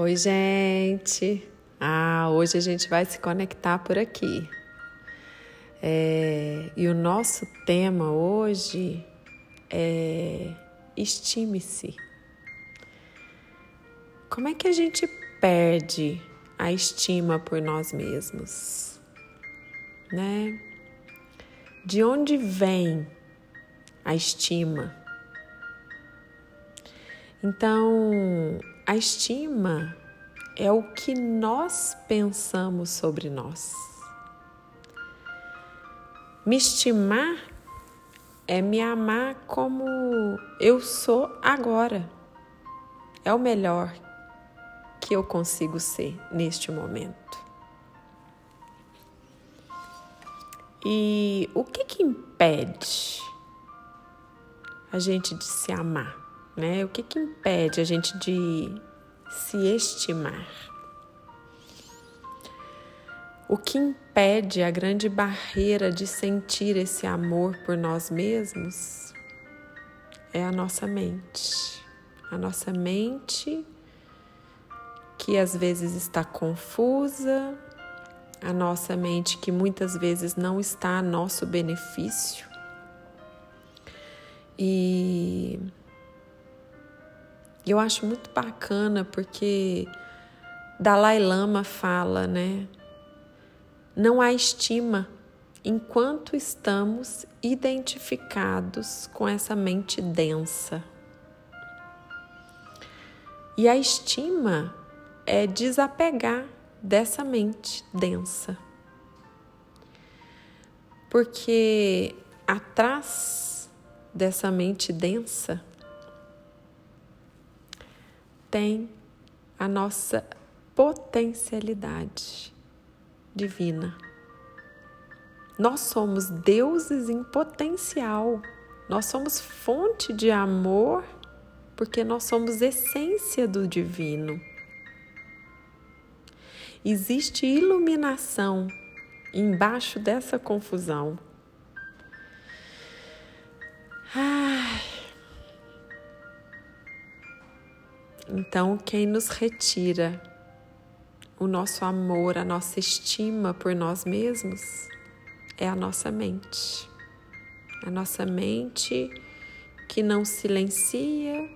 Oi, gente! Ah, hoje a gente vai se conectar por aqui. É, e o nosso tema hoje é estime-se. Como é que a gente perde a estima por nós mesmos? Né? De onde vem a estima? Então, a estima é o que nós pensamos sobre nós. Me estimar é me amar como eu sou agora. É o melhor que eu consigo ser neste momento. E o que que impede a gente de se amar? Né? O que, que impede a gente de se estimar? O que impede a grande barreira de sentir esse amor por nós mesmos é a nossa mente. A nossa mente que às vezes está confusa, a nossa mente que muitas vezes não está a nosso benefício. E eu acho muito bacana porque Dalai Lama fala, né? Não há estima enquanto estamos identificados com essa mente densa. E a estima é desapegar dessa mente densa. Porque atrás dessa mente densa tem a nossa potencialidade divina. Nós somos deuses em potencial. Nós somos fonte de amor porque nós somos essência do divino. Existe iluminação embaixo dessa confusão. Ai, Então, quem nos retira o nosso amor, a nossa estima por nós mesmos é a nossa mente. A nossa mente que não silencia,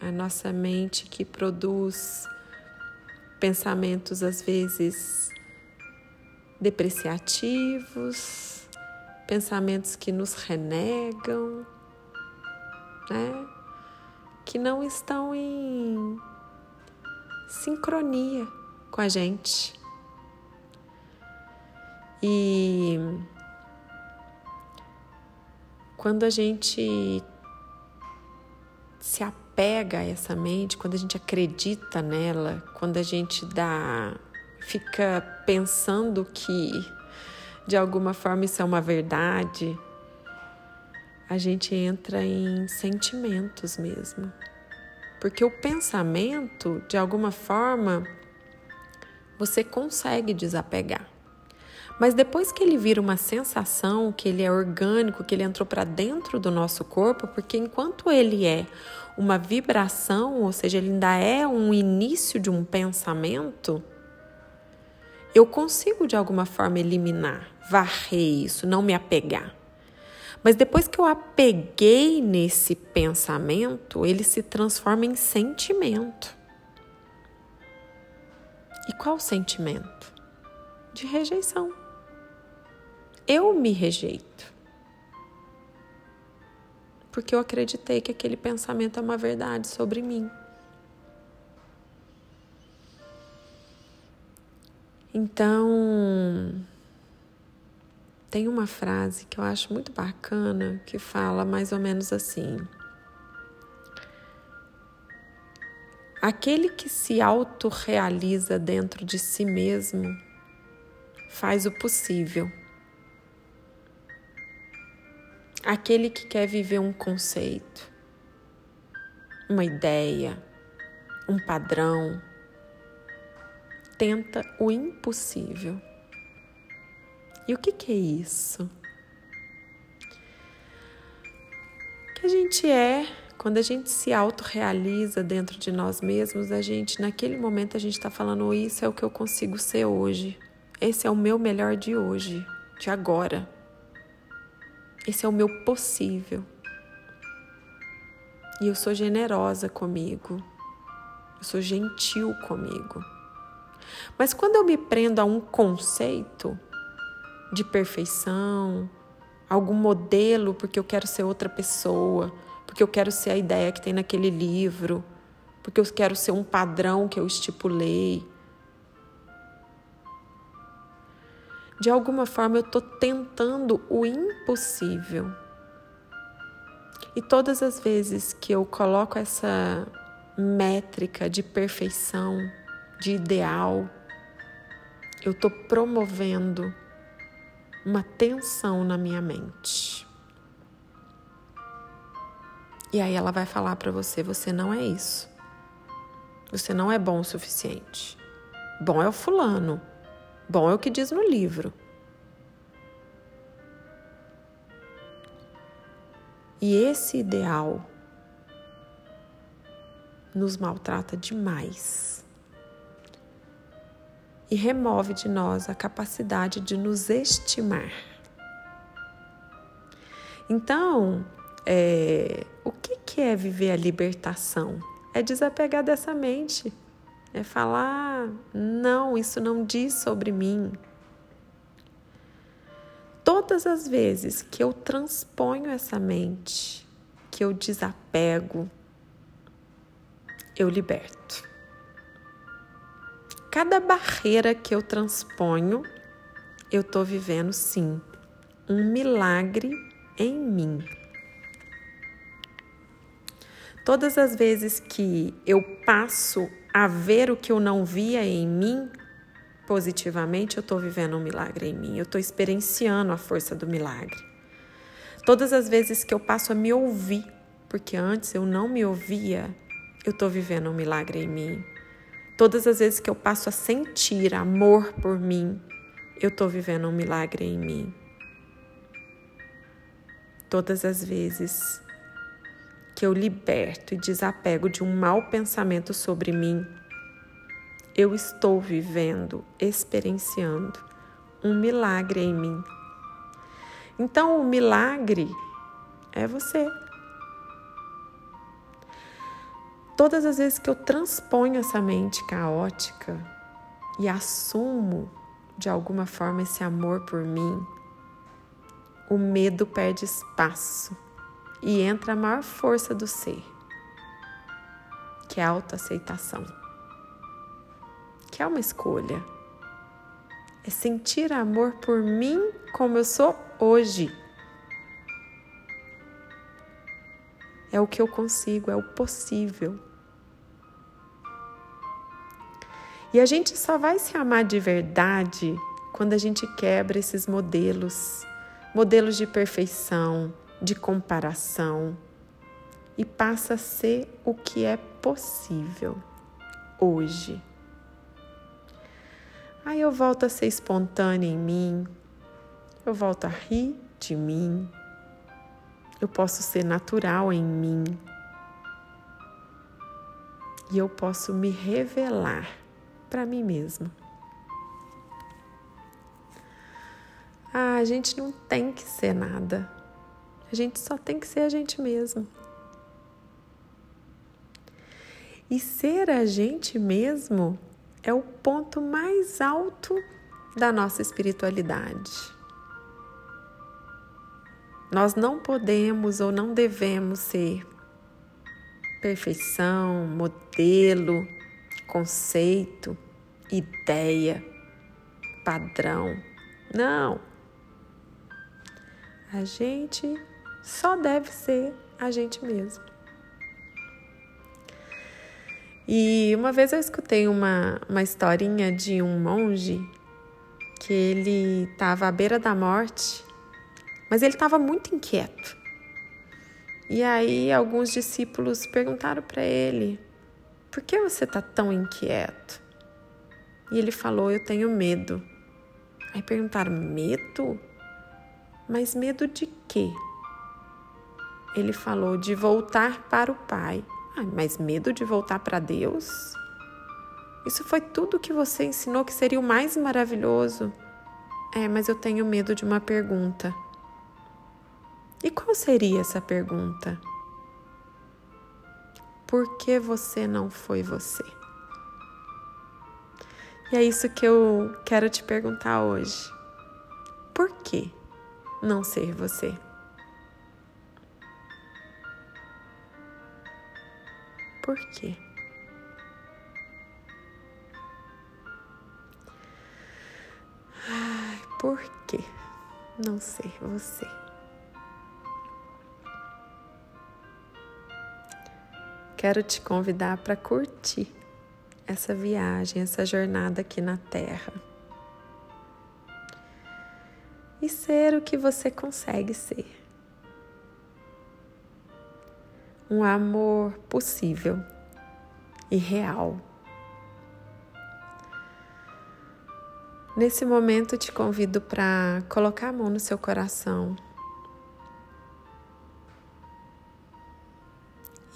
a nossa mente que produz pensamentos às vezes depreciativos, pensamentos que nos renegam, né? Que não estão em sincronia com a gente. E quando a gente se apega a essa mente, quando a gente acredita nela, quando a gente dá fica pensando que de alguma forma isso é uma verdade, a gente entra em sentimentos mesmo. Porque o pensamento, de alguma forma, você consegue desapegar. Mas depois que ele vira uma sensação, que ele é orgânico, que ele entrou para dentro do nosso corpo, porque enquanto ele é uma vibração, ou seja, ele ainda é um início de um pensamento, eu consigo de alguma forma eliminar, varrer isso, não me apegar. Mas depois que eu apeguei nesse pensamento, ele se transforma em sentimento. E qual sentimento? De rejeição. Eu me rejeito. Porque eu acreditei que aquele pensamento é uma verdade sobre mim. Então, tem uma frase que eu acho muito bacana que fala mais ou menos assim: Aquele que se autorrealiza dentro de si mesmo faz o possível. Aquele que quer viver um conceito, uma ideia, um padrão, tenta o impossível. E o que, que é isso? Que a gente é Quando a gente se autorrealiza dentro de nós mesmos, a gente, naquele momento, a gente está falando: isso é o que eu consigo ser hoje. Esse é o meu melhor de hoje, de agora. Esse é o meu possível. E eu sou generosa comigo. Eu sou gentil comigo. Mas quando eu me prendo a um conceito de perfeição, algum modelo porque eu quero ser outra pessoa, porque eu quero ser a ideia que tem naquele livro, porque eu quero ser um padrão que eu estipulei. De alguma forma eu estou tentando o impossível. E todas as vezes que eu coloco essa métrica de perfeição, de ideal, eu estou promovendo uma tensão na minha mente. E aí ela vai falar para você: você não é isso. Você não é bom o suficiente. Bom é o fulano. Bom é o que diz no livro. E esse ideal nos maltrata demais e remove de nós a capacidade de nos estimar. Então, é, o que, que é viver a libertação? É desapegar dessa mente, é falar: não, isso não diz sobre mim. Todas as vezes que eu transponho essa mente, que eu desapego, eu liberto. Cada barreira que eu transponho, eu estou vivendo sim um milagre em mim. Todas as vezes que eu passo a ver o que eu não via em mim, positivamente, eu estou vivendo um milagre em mim, eu estou experienciando a força do milagre. Todas as vezes que eu passo a me ouvir, porque antes eu não me ouvia, eu estou vivendo um milagre em mim. Todas as vezes que eu passo a sentir amor por mim, eu estou vivendo um milagre em mim. Todas as vezes que eu liberto e desapego de um mau pensamento sobre mim, eu estou vivendo, experienciando um milagre em mim. Então, o milagre é você. Todas as vezes que eu transponho essa mente caótica e assumo de alguma forma esse amor por mim, o medo perde espaço e entra a maior força do ser, que é a autoaceitação, que é uma escolha. É sentir amor por mim como eu sou hoje. É o que eu consigo, é o possível. E a gente só vai se amar de verdade quando a gente quebra esses modelos, modelos de perfeição, de comparação e passa a ser o que é possível hoje. Aí eu volto a ser espontânea em mim, eu volto a rir de mim, eu posso ser natural em mim e eu posso me revelar para mim mesma. Ah, a gente não tem que ser nada. A gente só tem que ser a gente mesmo. E ser a gente mesmo é o ponto mais alto da nossa espiritualidade. Nós não podemos ou não devemos ser perfeição, modelo, conceito, ideia, padrão. Não. A gente só deve ser a gente mesmo. E uma vez eu escutei uma, uma historinha de um monge que ele estava à beira da morte, mas ele estava muito inquieto. E aí alguns discípulos perguntaram para ele: por que você está tão inquieto? E ele falou: Eu tenho medo. Aí perguntaram: Medo? Mas medo de quê? ele falou de voltar para o Pai. Ah, mas medo de voltar para Deus? Isso foi tudo que você ensinou que seria o mais maravilhoso. É, mas eu tenho medo de uma pergunta. E qual seria essa pergunta? Por que você não foi você? E é isso que eu quero te perguntar hoje. Por que não ser você? Por quê? Ai, por que não ser você? Quero te convidar para curtir essa viagem, essa jornada aqui na Terra. E ser o que você consegue ser. Um amor possível e real. Nesse momento, te convido para colocar a mão no seu coração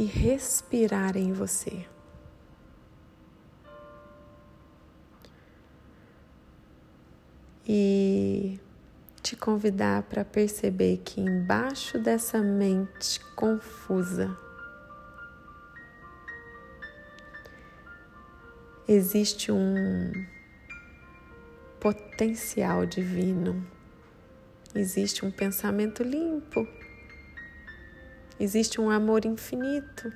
e respirar em você. e te convidar para perceber que embaixo dessa mente confusa existe um potencial divino, existe um pensamento limpo, existe um amor infinito.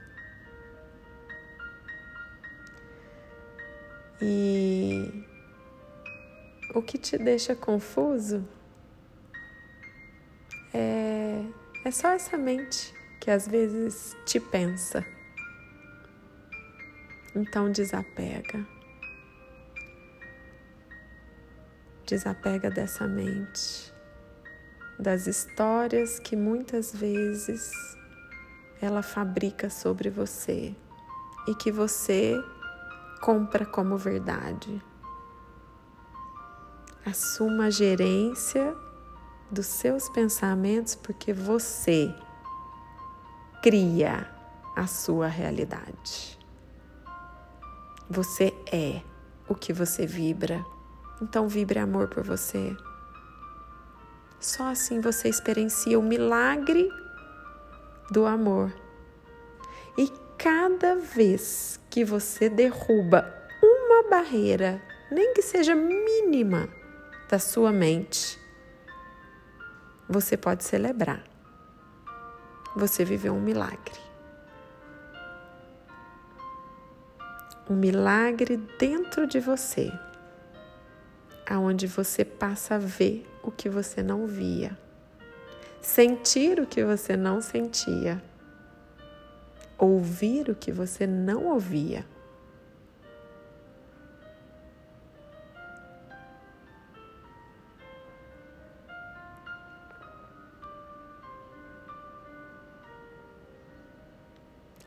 E o que te deixa confuso é, é só essa mente que às vezes te pensa. Então desapega. Desapega dessa mente, das histórias que muitas vezes ela fabrica sobre você e que você compra como verdade. Assuma a gerência dos seus pensamentos, porque você cria a sua realidade. Você é o que você vibra. Então vibre amor por você. Só assim você experiencia o milagre do amor. E cada vez que você derruba uma barreira, nem que seja mínima, da sua mente, você pode celebrar. Você viveu um milagre. Um milagre dentro de você, aonde você passa a ver o que você não via, sentir o que você não sentia, ouvir o que você não ouvia.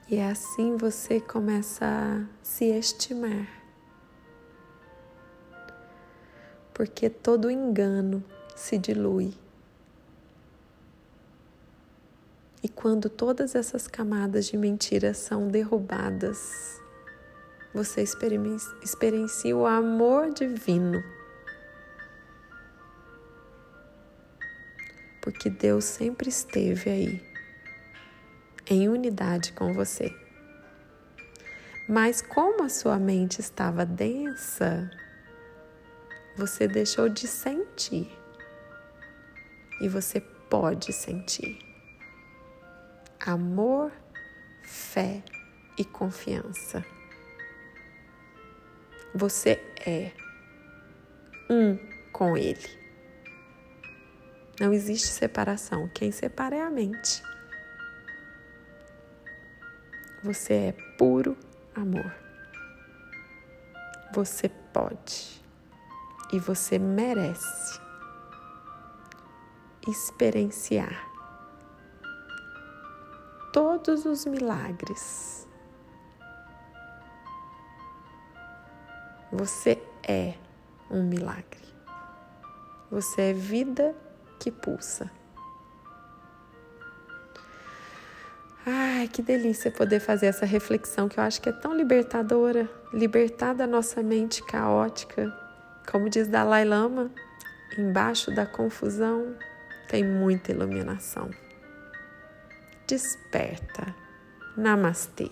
E assim você começa a se estimar. Porque todo engano se dilui. E quando todas essas camadas de mentira são derrubadas, você experiencia o amor divino. Porque Deus sempre esteve aí em unidade com você. Mas como a sua mente estava densa, você deixou de sentir. E você pode sentir. Amor, fé e confiança. Você é um com Ele. Não existe separação. Quem separa é a mente. Você é puro amor. Você pode e você merece experienciar todos os milagres. Você é um milagre. Você é vida que pulsa. Ai, que delícia poder fazer essa reflexão que eu acho que é tão libertadora, libertar da nossa mente caótica. Como diz Dalai Lama, embaixo da confusão tem muita iluminação. Desperta. Namastê.